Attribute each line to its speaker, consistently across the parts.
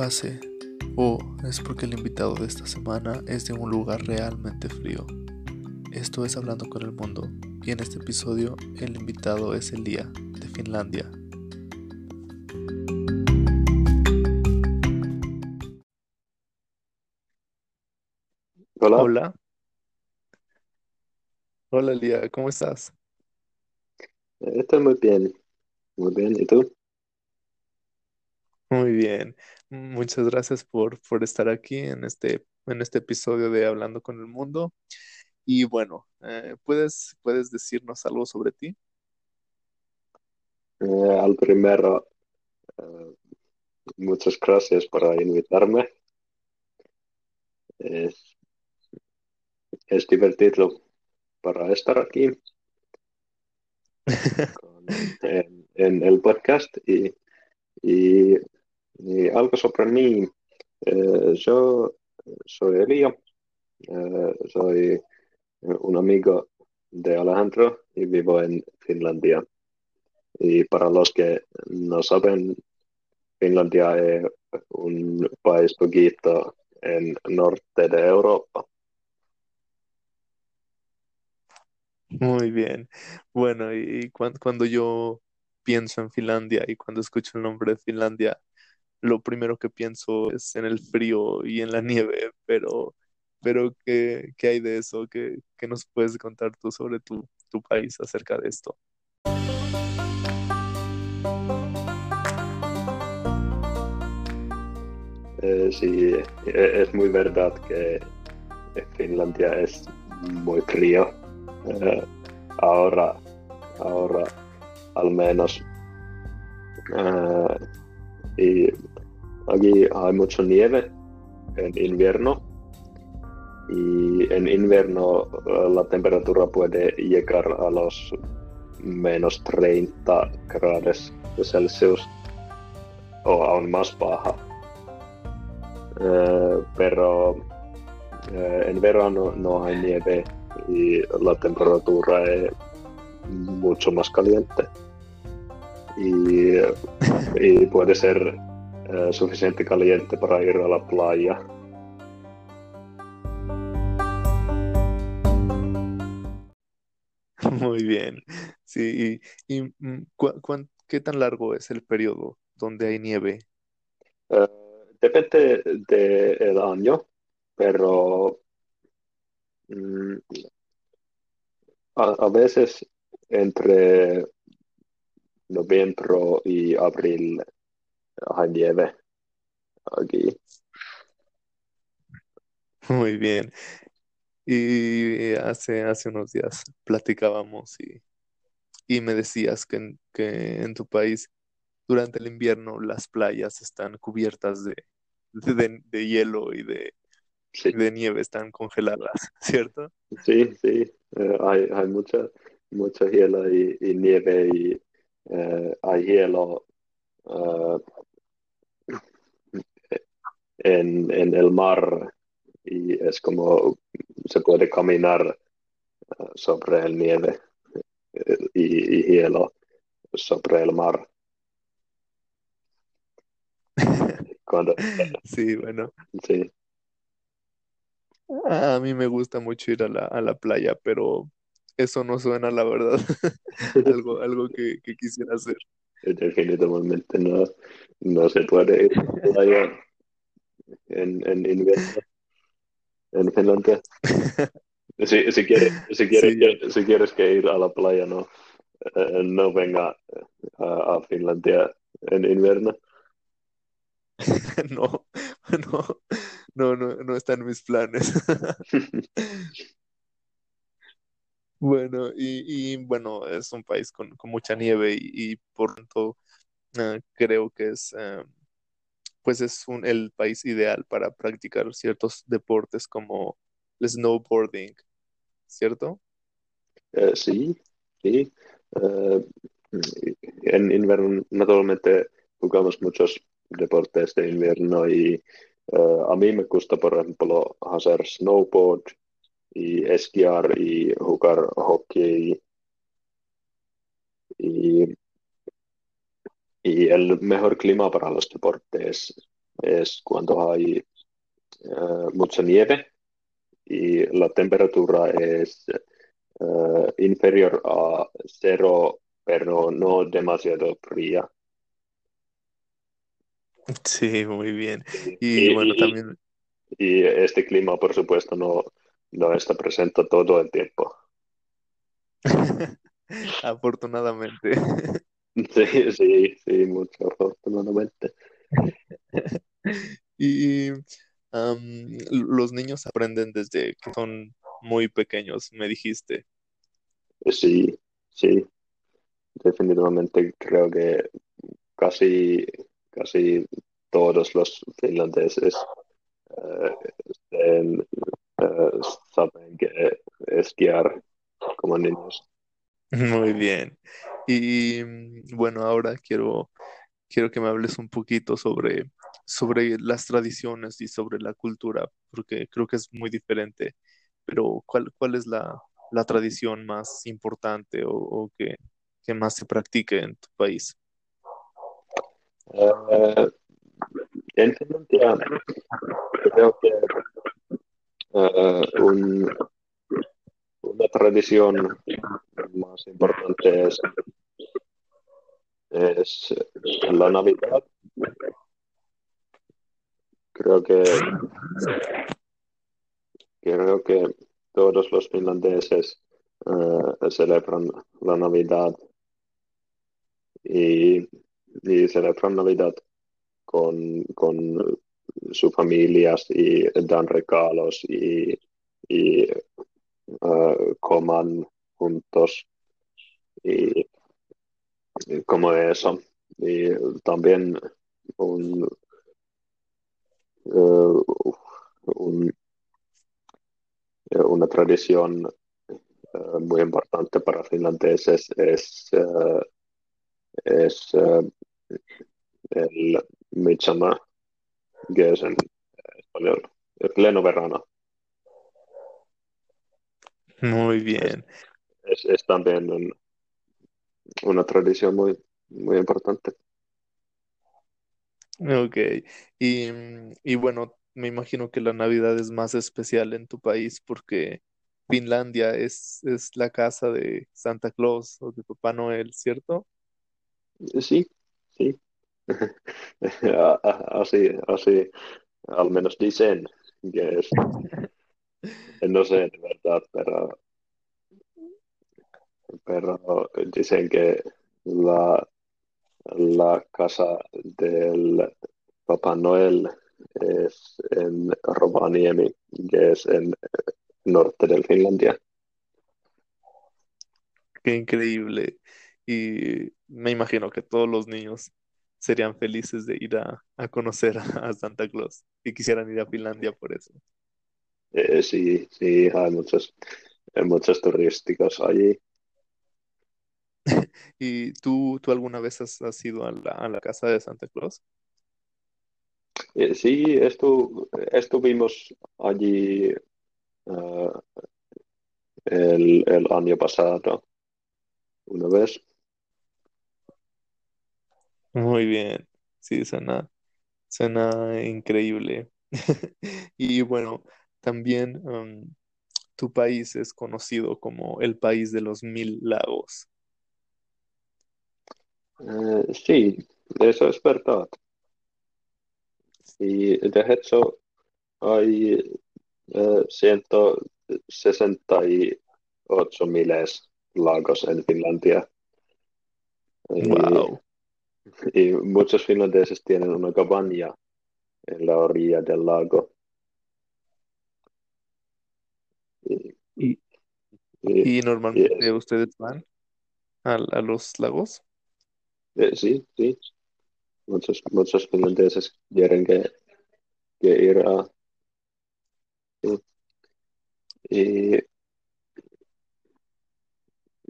Speaker 1: hace? ¿O es porque el invitado de esta semana es de un lugar realmente frío? Esto es Hablando con el Mundo y en este episodio el invitado es Elia de Finlandia.
Speaker 2: Hola,
Speaker 1: Hola, hola Elia, ¿cómo estás?
Speaker 2: eh, estoy muy bien, muy bien. ¿Y tú?
Speaker 1: Muy bien, muchas gracias por, por estar aquí en este, en este episodio de Hablando con el Mundo. Y bueno, eh, ¿puedes, puedes decirnos algo sobre ti?
Speaker 2: Eh, al primero, eh, muchas gracias por invitarme. Es, es divertido para estar aquí con- en, en el podcast y, y, y algo sobre mí. Eh, yo soy Elia, eh, soy un amigo de Alejandro y vivo en Finlandia. Y para los que no saben, Finlandia es un país poquito en norte de Europa.
Speaker 1: Muy bien. Bueno, y cuan- cuando yo pienso en Finlandia y cuando escucho el nombre de Finlandia, lo primero que pienso es en el frío y en la nieve, pero, pero ¿qué, qué hay de eso? ¿Qué, qué nos puedes contar tú sobre tu, tu país acerca de esto?
Speaker 2: Eh, sí, eh, es muy verdad que Finlandia es muy frío. Eh, ahora, ahora al menos. Y aquí hay mucha nieve en invierno. Y en invierno eh, la temperatura puede llegar a los menos 30 grados Celsius o aún más baja. Eh, pero eh, en verano no hay nieve y la temperatura es mucho más caliente y puede ser eh, suficiente caliente para ir a la playa.
Speaker 1: Muy bien. Sí, y, y, mm, ¿cuá- cuán- ¿qué tan largo es el periodo donde hay nieve?
Speaker 2: Eh, depende del año, pero mm, a, a veces entre noviembre y abril hay nieve aquí.
Speaker 1: Muy bien. Y hace, hace unos días platicábamos y, y me decías que en, que en tu país durante el invierno las playas están cubiertas de, de, de hielo y de,
Speaker 2: Sí,
Speaker 1: de nieve, están congeladas, ¿cierto?
Speaker 2: sí, sí. Eh, hay, hay mucha, mucha hielo y, y nieve y eh, hay hielo eh, en, en el mar y es como se puede caminar eh, sobre el nieve eh, y, y hielo sobre el mar. Cuando,
Speaker 1: Sí, bueno,
Speaker 2: sí,
Speaker 1: a mí me gusta mucho ir a la, a la playa, pero eso no suena, la verdad, algo, algo que, que quisiera hacer.
Speaker 2: Definitivamente no, no se puede ir a la playa en, en invierno en Finlandia. Si, si quieres, si quieres,
Speaker 1: Sí,
Speaker 2: que- si quieres que ir a la playa, no, eh, no venga a, a Finlandia en invierno.
Speaker 1: No, no, no, no, no está en mis planes. Bueno, y, y, bueno, es un país con, con mucha nieve y, y por tanto eh, creo que es, eh, pues es un, el país ideal para practicar ciertos deportes como el snowboarding, ¿cierto?
Speaker 2: Eh, sí, sí. Eh, en invierno naturalmente jugamos muchos deportes de invierno y eh, a mí me gusta, por ejemplo, hacer snowboard y esquiar y jugar hockey y, y el mejor clima para los deportes es cuando hay eh, mucha nieve y la temperatura es eh, inferior a cero, pero no demasiado fría.
Speaker 1: Sí, muy bien.
Speaker 2: Y,
Speaker 1: Y bueno,
Speaker 2: y-
Speaker 1: también,
Speaker 2: y este clima, por supuesto, no, no está presente todo el tiempo.
Speaker 1: afortunadamente.
Speaker 2: Sí, sí, sí, mucho afortunadamente.
Speaker 1: Y am, los niños aprenden desde que son muy pequeños, me dijiste.
Speaker 2: Sí, sí, definitivamente creo que casi, casi todos los finlandeses eh, eh, saben que esquiar como niños.
Speaker 1: Muy bien. Y bueno, ahora quiero, quiero que me hables un poquito sobre, sobre las tradiciones y sobre la cultura, porque creo que es muy diferente. Pero ¿cuál, cuál es la, la tradición más importante o, o que, que más se practique en tu país?
Speaker 2: Eh, en Finlandia creo que eh, un- una tradición más importante es, la Navidad. Creo que, creo que todos los finlandeses eh, celebran la Navidad y, y celebran Navidad con, con sus familias y dan regalos y, eh, coman juntos y, como eso. Y también eh, eh, una tradición muy importante para finlandeses es, es el Midsummer, que es en español, el pleno verano.
Speaker 1: Muy bien.
Speaker 2: es, es también un- una tradición muy, muy importante.
Speaker 1: Ok. Y, y bueno, me imagino que la Navidad es más especial en tu país porque Finlandia es, es la casa de Santa Claus o de Papá Noel, ¿cierto?
Speaker 2: Sí, sí. Así, así, al menos dicen que es, no sé de verdad, pero, pero dicen que la, la casa del Papá Noel es en Rovaniemi, que es en norte de Finlandia.
Speaker 1: Qué increíble. Y me imagino que todos los niños serían felices de ir a, a conocer a Santa Claus y quisieran ir a Finlandia por eso.
Speaker 2: Eh, sí, sí, hay muchos, hay muchos turísticos allí.
Speaker 1: ¿Y tú, tú alguna vez has, has ido a la, a la casa de Santa Claus?
Speaker 2: Eh, sí, estu- estuvimos allí eh, el, el año pasado una vez.
Speaker 1: Muy bien. Sí, suena, suena increíble. Y bueno, también um, tu país es conocido como el país de los mil lagos.
Speaker 2: Eh, sí, eso es verdad. Y de hecho hay eh, 168 miles lagos en Finlandia. Y,
Speaker 1: Wow.
Speaker 2: Y muchos finlandeses tienen una cabaña en la orilla del lago. Y,
Speaker 1: ¿Y,
Speaker 2: y-
Speaker 1: y
Speaker 2: y
Speaker 1: normalmente
Speaker 2: es-
Speaker 1: ustedes van a, a los lagos?
Speaker 2: eh, sí, sí, muchos, muchos finlandeses quieren que, que ir a... Y,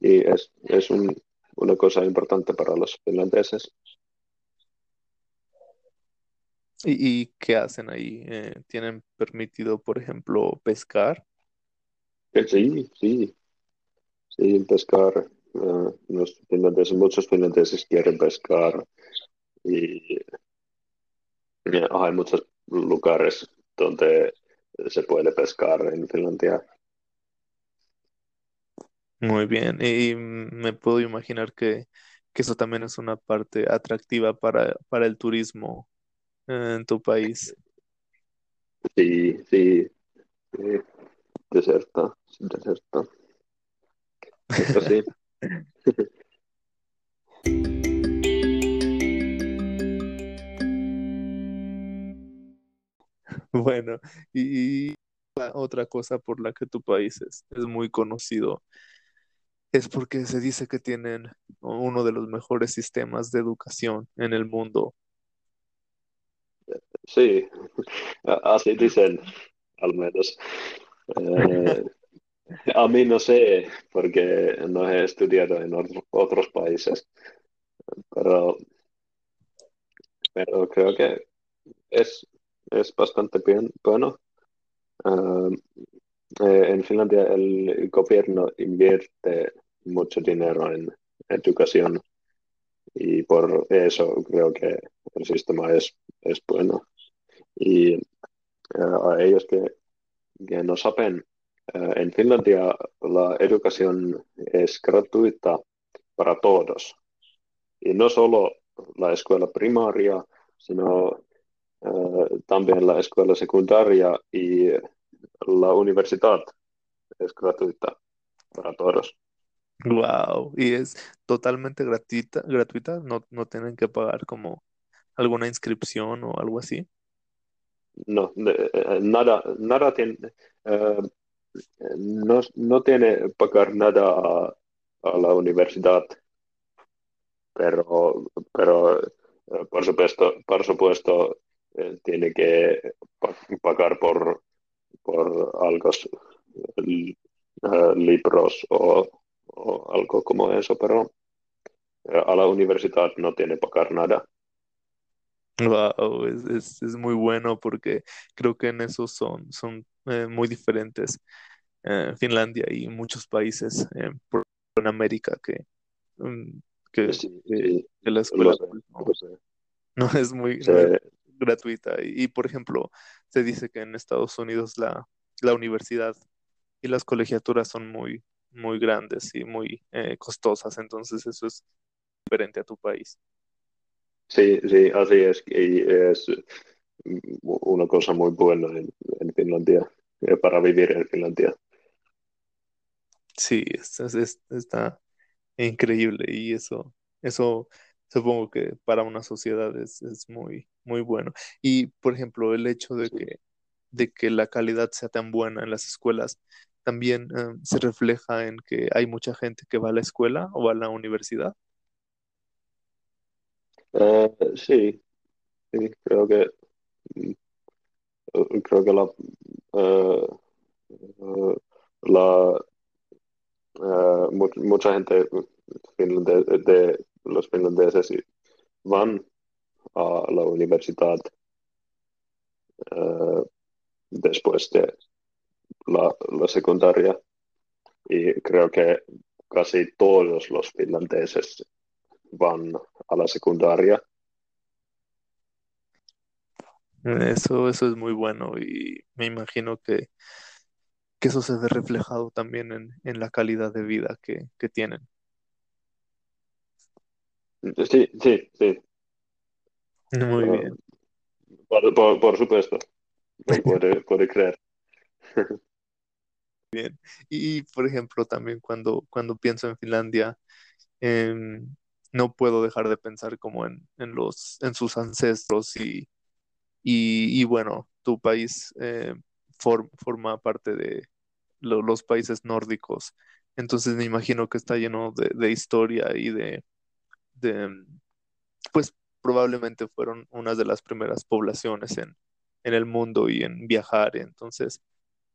Speaker 2: y es, es un- una cosa importante para los finlandeses.
Speaker 1: ¿Y, y qué hacen ahí? Eh, ¿tienen permitido, por ejemplo, pescar?
Speaker 2: Eh, Sí, sí, sí, pescar. eh, los finlandeses, muchos finlandeses quieren pescar y, hay muchos lugares donde se puede pescar en Finlandia.
Speaker 1: Muy bien, y me puedo imaginar que, que eso también es una parte atractiva para, para el turismo en tu país.
Speaker 2: Sí, sí, sí. Deserta, deserta. Eso sí.
Speaker 1: Bueno, y otra cosa por la que tu país es, es muy conocido es porque se dice que tienen uno de los mejores sistemas de educación en el mundo.
Speaker 2: Sí, así dicen, al menos. Eh, a mí no sé, porque no he estudiado en otros, otros países, pero, pero creo que es, es bastante bien, bueno. Ah, eh, en Finlandia el gobierno invierte mucho dinero en educación y por eso creo que el sistema es, es bueno. Y eh, a ellos que, que no saben, eh, en Finlandia la educación es gratuita para todos. Y no solo la escuela primaria, sino eh, también la escuela secundaria y la universidad es gratuita para todos.
Speaker 1: Wow, y es totalmente gratuita, gratuita, no, no tienen que pagar como alguna inscripción o algo así.
Speaker 2: No, eh, nada, nada tiene, eh, no, no tiene pagar nada a, la universidad, pero, pero eh, por supuesto, por supuesto tiene que pa- pagar por, por algo, libros o, o algo como eso, pero eh, a la universidad no tiene que pagar nada.
Speaker 1: Wow, es, es, es muy bueno porque creo que en eso son, son eh, muy diferentes eh, Finlandia y muchos países eh, por- en América que, mm, que,
Speaker 2: Sí,
Speaker 1: que-
Speaker 2: sí,
Speaker 1: que la escuela
Speaker 2: sé,
Speaker 1: pues, no, es muy,
Speaker 2: Sí,
Speaker 1: no es gratuita. Y, y, por ejemplo, se dice que en Estados Unidos la, la universidad y las colegiaturas son muy, muy grandes y muy eh, costosas, entonces eso es diferente a tu país.
Speaker 2: sí, sí, así es. Y es una cosa muy buena en, en Finlandia, eh, para vivir en Finlandia.
Speaker 1: Sí, es- es- es- está increíble y eso, eso supongo que para una sociedad es, es muy, muy bueno. Y, por ejemplo, el hecho de que, de que la calidad sea tan buena en las escuelas también eh, se refleja en que hay mucha gente que va a la escuela o a la universidad.
Speaker 2: Eh, sí, creo que, eh, creo que la, eh, la mu- mucha gente de, los finlandeses van a la universidad después de la, la secundaria y creo que casi todos los finlandeses van a la secundaria.
Speaker 1: Eso, eso es muy bueno y me imagino que, que eso se ve reflejado también en, en la calidad de vida que, que tienen.
Speaker 2: Sí, sí, sí.
Speaker 1: Muy
Speaker 2: Uh,
Speaker 1: bien.
Speaker 2: por, por, por, supuesto, puede, puede creer.
Speaker 1: Y, por ejemplo, también cuando, cuando pienso en Finlandia, eh, no puedo dejar de pensar como en, en los, en sus ancestros y, y, bueno, tu país eh, for, forma parte de lo, los países nórdicos. Entonces me imagino que está lleno de, historia y de, de, pues probablemente fueron una de las primeras poblaciones en, en el mundo y en viajar. Entonces,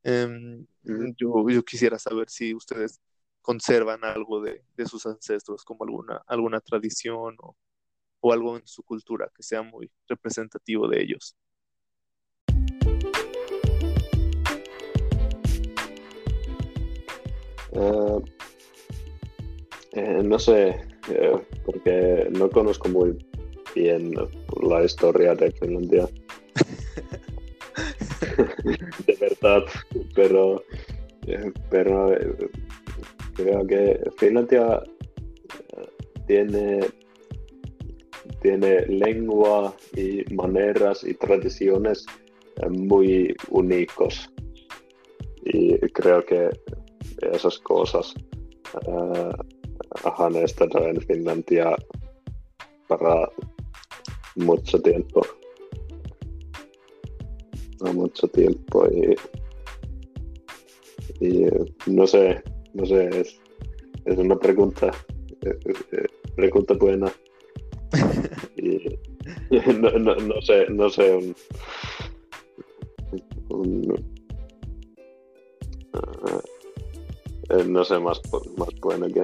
Speaker 1: eh,
Speaker 2: Mm.
Speaker 1: yo, yo quisiera saber si ustedes conservan algo de, de sus ancestros, como alguna, alguna tradición o, o algo en su cultura que sea muy representativo de ellos.
Speaker 2: Uh, eh, no sé, eh, porque no conozco muy bien la historia de Finlandia. De verdad, pero, pero creo que Finlandia tiene, tiene lengua y maneras y tradiciones muy únicos. Y creo que esas cosas uh, han estado en Finlandia para mucho tiempo. Mucho tiempo y, y no sé, no sé, es, una pregunta, pregunta buena. y, no, no, no, sé, no sé, un, no sé más, más bueno que,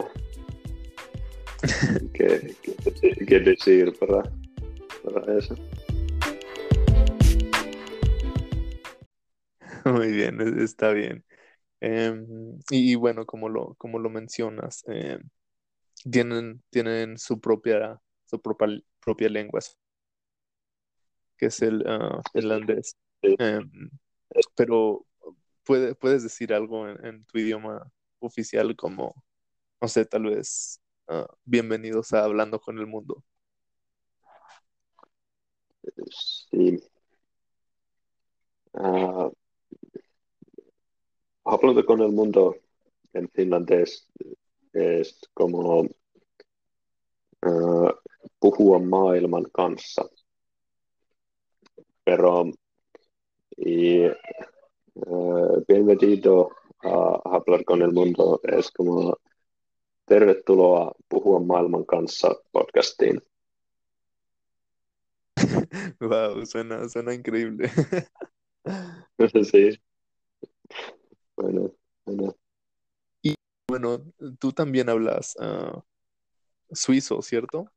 Speaker 2: que, que, que decir para, para eso.
Speaker 1: Muy bien, está bien. Eh, y, y, bueno, como lo, como lo mencionas, eh, tienen, tienen su propia, su propia, propia lengua, que es el uh. Eh, pero puede, puedes decir algo en, en, tu idioma oficial como, no sé, tal vez uh, bienvenidos a Hablando con el Mundo.
Speaker 2: Sí. Uh, hablando con el mundo en finlandés es como uh, puhua maailman kanssa. Pero y uh, bienvenido a hablar con el mundo es como tervetuloa puhua maailman kanssa podcastiin.
Speaker 1: Wow, suena, suena increíble.
Speaker 2: sí. Bueno, bueno.
Speaker 1: Y bueno, tú también hablas uh, suizo, ¿cierto?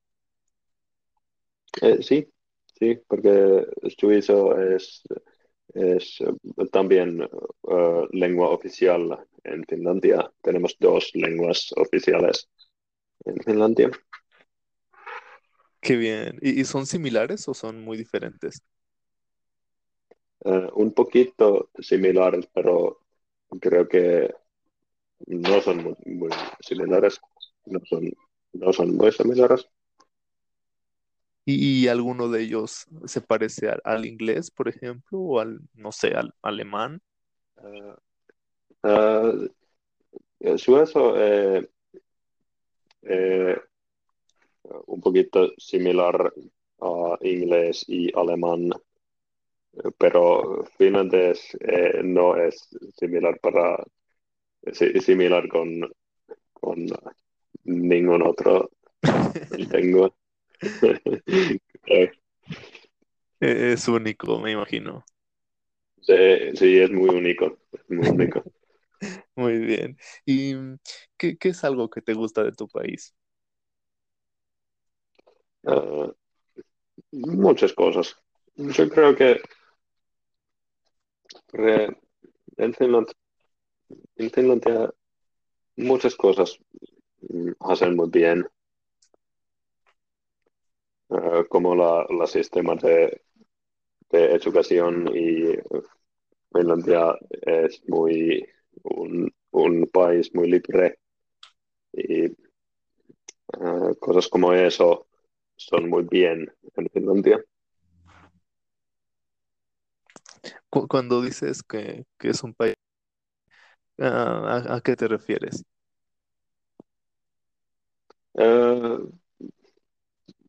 Speaker 2: Eh, sí, sí, porque suizo es, es también uh, lengua oficial en Finlandia. Tenemos dos lenguas oficiales en Finlandia.
Speaker 1: Qué bien. ¿Y, y son similares o son muy diferentes?
Speaker 2: Uh, un poquito similares, pero creo que no son muy, muy similares. No son, no son muy similares.
Speaker 1: ¿Y, y alguno de ellos se parece al, al, inglés, por ejemplo, o al, no sé, al alemán?
Speaker 2: Uh, uh, suezo eh, eh, un poquito similar a inglés y alemán, pero finlandés eh, no es similar para similar con, con ningún otro lengua.
Speaker 1: es único, me imagino.
Speaker 2: Sí, sí, es muy único, es muy único.
Speaker 1: muy bien. ¿Y qué, qué, es algo que te gusta de tu país?
Speaker 2: Uh, muchas cosas. Yo creo que en Finland, en Finlandia muchas cosas hacen muy bien. Uh, como la, la sistema de, de, educación y Finlandia es muy un, un país muy libre y uh, cosas como eso son muy bien en Finlandia.
Speaker 1: Cuando dices que, que es un país, uh, ¿a, ¿a, qué te refieres?
Speaker 2: Uh,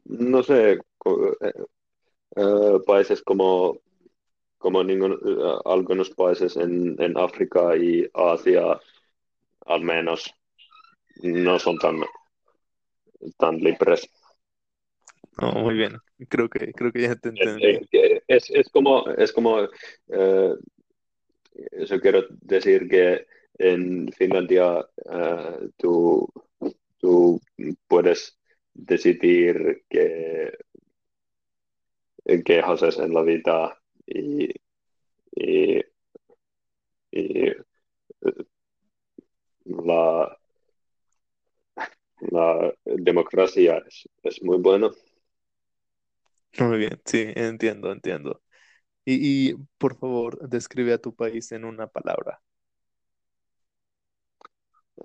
Speaker 2: no sé, uh, países como, como ningún, algunos países en, en África y Asia, al menos, no son tan, tan libres.
Speaker 1: Oh, muy bien, creo que, creo que ya te entendí.
Speaker 2: Es, es como, es como uh, eso quiero decir que en Finlandia uh, tú, tú puedes decidir qué, qué haces en la vida y, y, y la, la democracia es, es muy buena.
Speaker 1: Muy bien, sí, entiendo, entiendo. Y, y, por favor, describe a tu país en una palabra.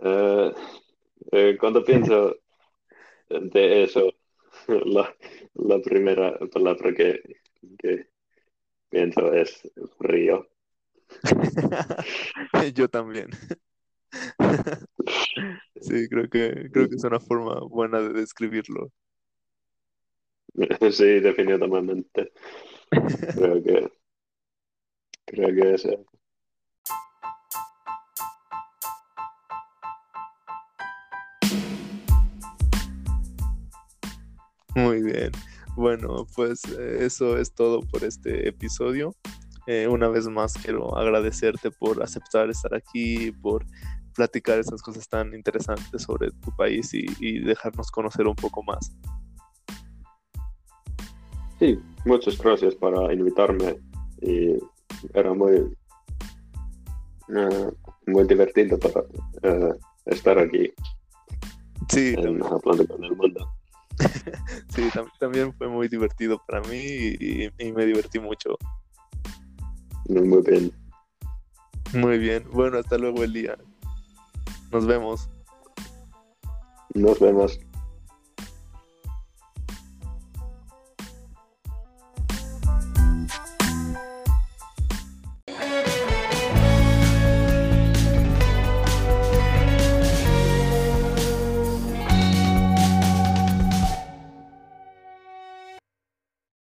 Speaker 2: Eh, eh, cuando pienso de eso, la, la primera palabra que, que pienso es frío.
Speaker 1: Yo también. Sí, creo que, creo que es una forma buena de describirlo.
Speaker 2: Sí, definitivamente. Creo que, creo que es. eh,
Speaker 1: Muy bien. Bueno, pues eh, eso es todo por este episodio. Eh, una vez más quiero agradecerte por aceptar estar aquí, por platicar esas cosas tan interesantes sobre tu país y, y dejarnos conocer un poco más.
Speaker 2: Sí, muchas gracias para invitarme y era muy, eh, muy divertido para eh, estar aquí
Speaker 1: Sí,
Speaker 2: en
Speaker 1: también,
Speaker 2: Hablando con el Mundo.
Speaker 1: sí, tam- también fue muy divertido para mí y, y me divertí mucho.
Speaker 2: Muy bien.
Speaker 1: Muy bien. Bueno, hasta luego, Elia. Nos vemos.
Speaker 2: Nos vemos.